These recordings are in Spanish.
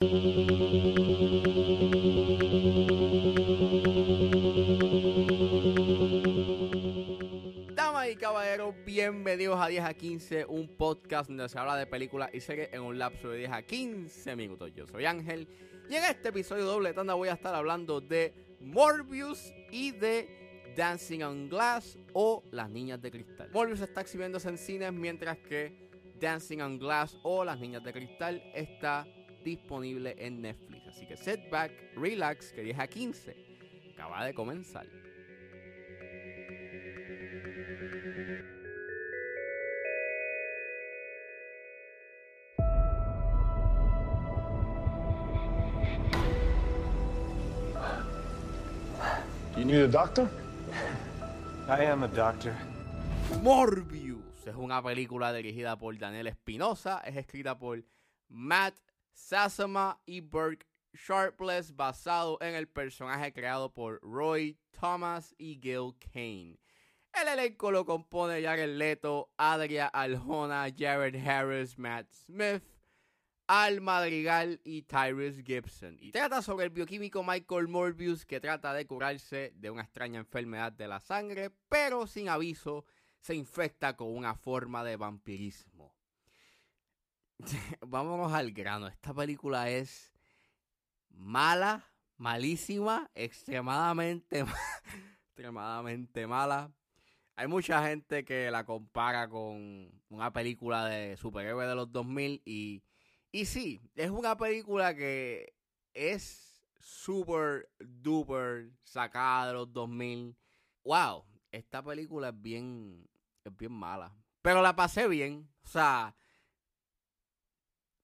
Damas y caballeros, bienvenidos a 10 a 15, un podcast donde se habla de películas y series en un lapso de 10 a 15 minutos. Yo soy Ángel y en este episodio doble tanda voy a estar hablando de Morbius y de Dancing on Glass o Las Niñas de Cristal. Morbius está exhibiéndose en cines mientras que Dancing on Glass o Las Niñas de Cristal está disponible en Netflix. Así que set back, relax, que 10 a 15 acaba de comenzar. You need a doctor? I am a doctor. Morbius es una película dirigida por Daniel Espinosa, es escrita por Matt Sassama y Burke Sharpless, basado en el personaje creado por Roy Thomas y Gil Kane. El elenco lo compone Jared Leto, Adria Aljona, Jared Harris, Matt Smith, Al Madrigal y Tyrese Gibson. Y trata sobre el bioquímico Michael Morbius que trata de curarse de una extraña enfermedad de la sangre, pero sin aviso se infecta con una forma de vampirismo. Vámonos al grano. Esta película es mala, malísima, extremadamente, extremadamente mala. Hay mucha gente que la compara con una película de superhéroe de los 2000 y, y sí, es una película que es super duper sacada de los 2000. Wow, esta película es bien, es bien mala. Pero la pasé bien. O sea,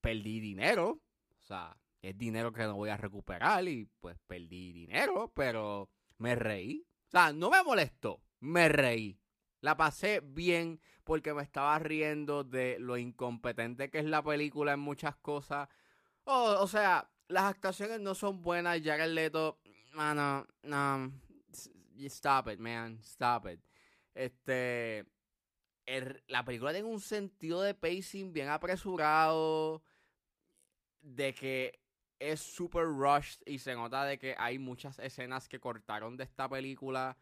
perdí dinero. O sea, es dinero que no voy a recuperar y pues perdí dinero, pero me reí. O sea, no me molestó, me reí. La pasé bien porque me estaba riendo de lo incompetente que es la película en muchas cosas. o sea, las actuaciones no son buenas. Jared Leto, mano, no, stop it, man, stop it. Este, la película tiene un sentido de pacing bien apresurado, de que es super rushed y se nota de que hay muchas escenas que cortaron de esta película.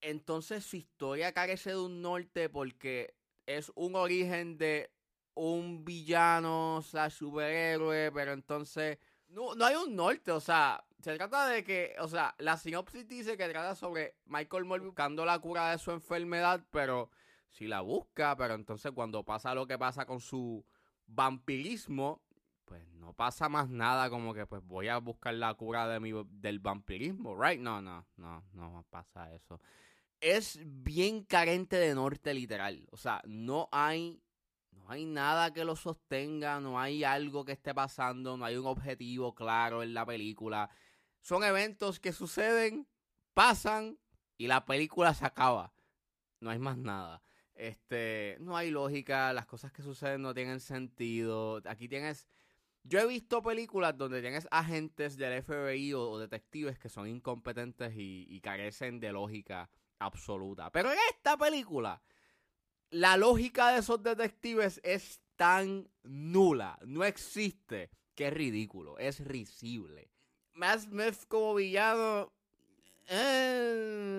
Entonces su historia carece de un norte porque es un origen de un villano, o sea, superhéroe, pero entonces no, no hay un norte, o sea, se trata de que, o sea, la sinopsis dice que trata sobre Michael Moore buscando la cura de su enfermedad, pero si la busca, pero entonces cuando pasa lo que pasa con su vampirismo, pues no pasa más nada como que pues voy a buscar la cura de mi, del vampirismo, right? No, no, no, no pasa eso. Es bien carente de norte literal, o sea, no hay no hay nada que lo sostenga, no hay algo que esté pasando, no hay un objetivo claro en la película. Son eventos que suceden, pasan y la película se acaba. No hay más nada. Este, no hay lógica, las cosas que suceden no tienen sentido. Aquí tienes yo he visto películas donde tienes agentes del FBI o, detectives que son incompetentes y, carecen de lógica absoluta. Pero en esta película, la lógica de esos detectives es tan nula, no existe, que es ridículo, es risible. Matt Smith como villano... Eh,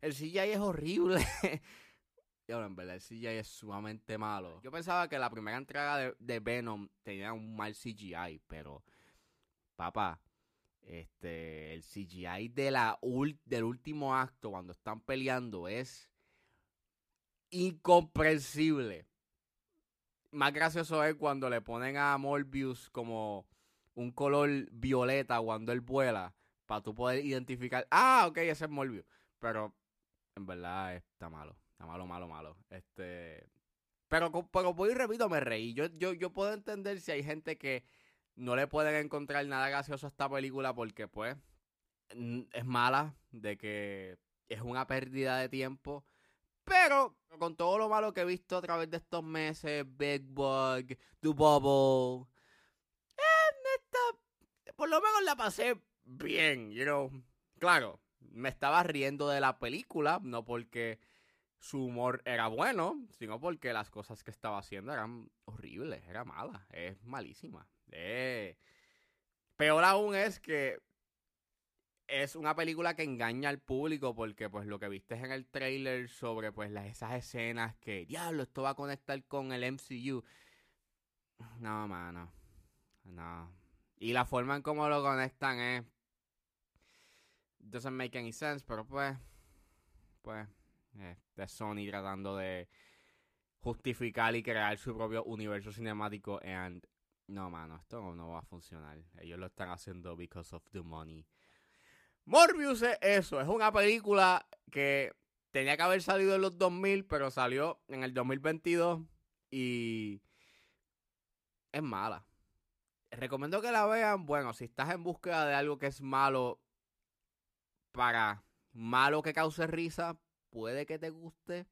el CGI es horrible. Y ahora, en verdad, el CGI es sumamente malo. Yo pensaba que la primera entrega de, Venom tenía un mal CGI, pero, papá, este, el CGI de la del último acto, cuando están peleando, es incomprensible. Más gracioso es cuando le ponen a Morbius como un color violeta cuando él vuela, para tú poder identificar, ah, ok, ese es Morbius. Pero, en verdad, está malo. Está malo, malo, malo. Este. Pero, pero voy y repito, me reí. Yo, yo, yo puedo entender si hay gente que no le pueden encontrar nada gracioso a esta película porque, pues, es mala, de que es una pérdida de tiempo. Pero con todo lo malo que he visto a través de estos meses, Big Bug, The Bubble, eh, por lo menos la pasé bien, you. Claro, me estaba riendo de la película, no porque su humor era bueno, sino porque las cosas que estaba haciendo eran horribles, era mala, es malísima. Eh, peor aún es que es una película que engaña al público porque pues lo que viste en el trailer sobre pues las, esas escenas que, diablo, esto va a conectar con el MCU. No, mano. No. Y la forma en cómo lo conectan es... Doesn't make any sense, pero pues... Pues... Eh, de Sony tratando de justificar y crear su propio universo cinemático and no mano esto no va a funcionar. Ellos lo están haciendo because of the money. Morbius es eso, es una película que tenía que haber salido en los 2000, pero salió en el 2022 y es mala. Recomiendo que la vean, bueno, si estás en búsqueda de algo que es malo para malo que cause risa, puede que te guste.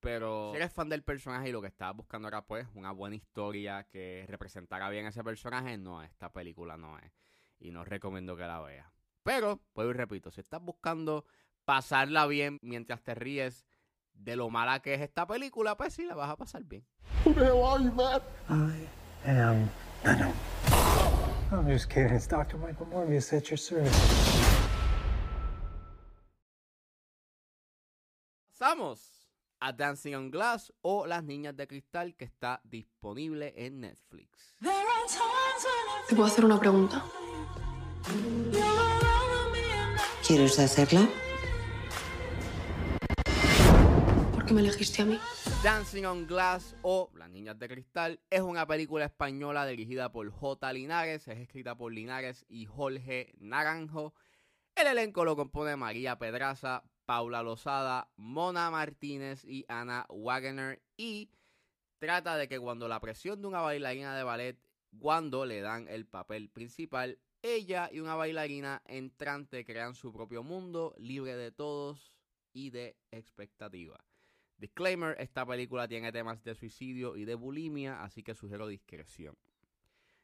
Pero si eres fan del personaje y lo que estás buscando era pues una buena historia que representara bien a ese personaje, no, esta película no es. Y no recomiendo que la veas. Pero, pues y repito, si estás buscando pasarla bien mientras te ríes de lo mala que es esta película, pues sí, la vas a pasar bien. Who the hell are you, man? I am Venom. I'm just kidding. It's Dr. Michael Morbius at your service. A Dancing on Glass o Las Niñas de Cristal que está disponible en Netflix. ¿Te puedo hacer una pregunta? ¿Quieres hacerla? ¿Por qué me elegiste a mí? Dancing on Glass o Las Niñas de Cristal es una película española dirigida por J. Linares, es escrita por Linares y Jorge Naranjo. El elenco lo compone María Pedraza, Paula Lozada, Mona Martínez y Ana Wagner y trata de que cuando la presión de una bailarina de ballet, cuando le dan el papel principal, ella y una bailarina entrante crean su propio mundo, libre de todos y de expectativa. Disclaimer, esta película tiene temas de suicidio y de bulimia, así que sugiero discreción.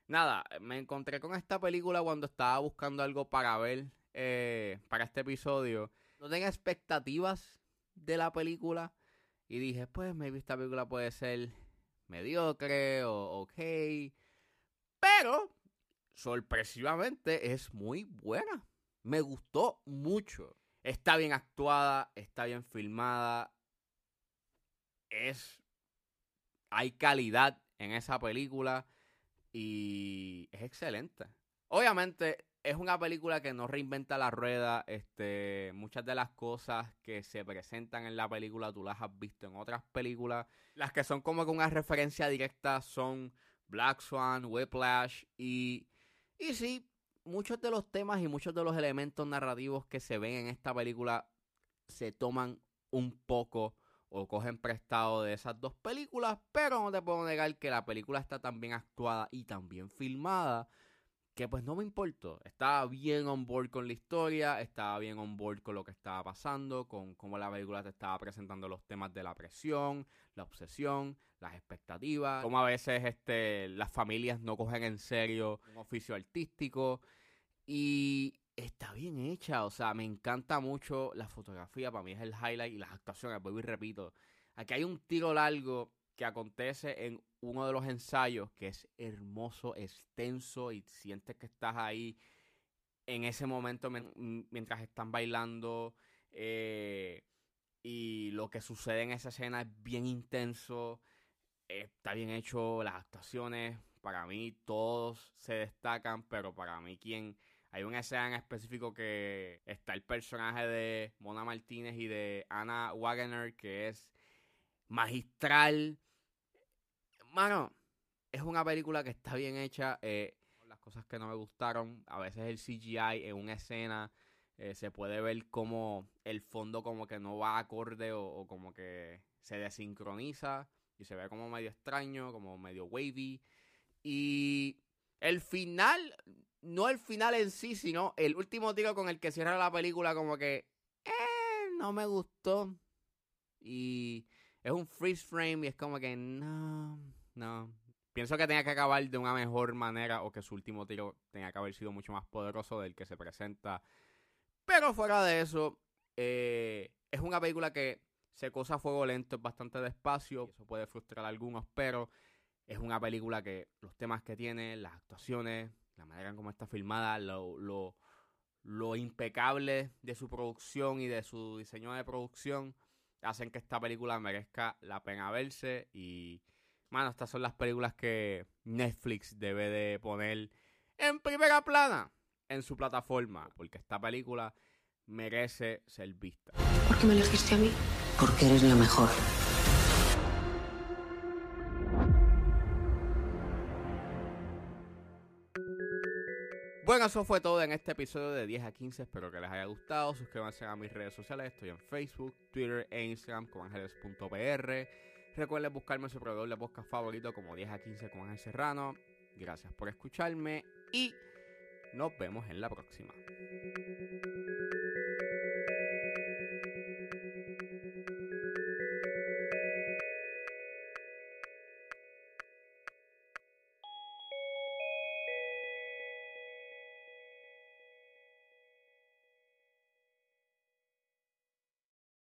Nada, me encontré con esta película cuando estaba buscando algo para ver eh, para este episodio. No tenía expectativas de la película y dije, pues maybe esta película puede ser mediocre o ok. Pero sorpresivamente es muy buena. Me gustó mucho. Está bien actuada, está bien filmada. Es. Hay calidad en esa película. Y es excelente. Obviamente, es una película que no reinventa la rueda. Este, muchas de las cosas que se presentan en la película tú las has visto en otras películas. Las que son como que una referencia directa son Black Swan, Whiplash y y sí, muchos de los temas y muchos de los elementos narrativos que se ven en esta película se toman un poco o cogen prestado de esas dos películas, pero no te puedo negar que la película está tan bien actuada y tan bien filmada que pues no me importó. Estaba bien on board con la historia, estaba bien on board con lo que estaba pasando, con cómo la película te estaba presentando los temas de la presión, la obsesión, las expectativas, cómo a veces este, las familias no cogen en serio un oficio artístico y está bien hecha, o sea, me encanta mucho la fotografía, para mí es el highlight y las actuaciones, vuelvo y repito. Aquí hay un tiro largo que acontece en uno de los ensayos que es hermoso, extenso y sientes que estás ahí en ese momento mientras están bailando eh, y lo que sucede en esa escena es bien intenso está bien hecho, las actuaciones, para mí todos se destacan, pero para mí quien... Hay una escena en específico que está el personaje de Mona Martínez y de Anna Wagner, que es magistral. Mano, es una película que está bien hecha. Eh, las cosas que no me gustaron, a veces el CGI en una escena eh, se puede ver como el fondo como que no va acorde o, o como que se desincroniza y se ve como medio extraño, como medio wavy. Y el final, no el final en sí, sino el último tiro con el que cierra la película, como que eh, no me gustó. Y es un freeze frame y es como que no, no. Pienso que tenía que acabar de una mejor manera o que su último tiro tenía que haber sido mucho más poderoso del que se presenta. Pero fuera de eso, eh, es una película que Secosa Fuego Lento es bastante despacio, eso puede frustrar a algunos, pero es una película que los temas que tiene, las actuaciones, la manera en cómo está filmada, lo, lo, lo impecable de su producción y de su diseño de producción, hacen que esta película merezca la pena verse y, mano, estas son las películas que Netflix debe de poner en primera plana en su plataforma, porque esta película merece ser vista. ¿Por qué me elegiste a mí? Porque eres la mejor. Bueno, eso fue todo en este episodio de 10 a 15. Espero que les haya gustado. Suscríbanse a mis redes sociales. Estoy en Facebook, Twitter e Instagram como ángeles.pr. Recuerden buscarme su proveedor de podcast favorito como 10 a 15 con Ángel Serrano. Gracias por escucharme y nos vemos en la próxima.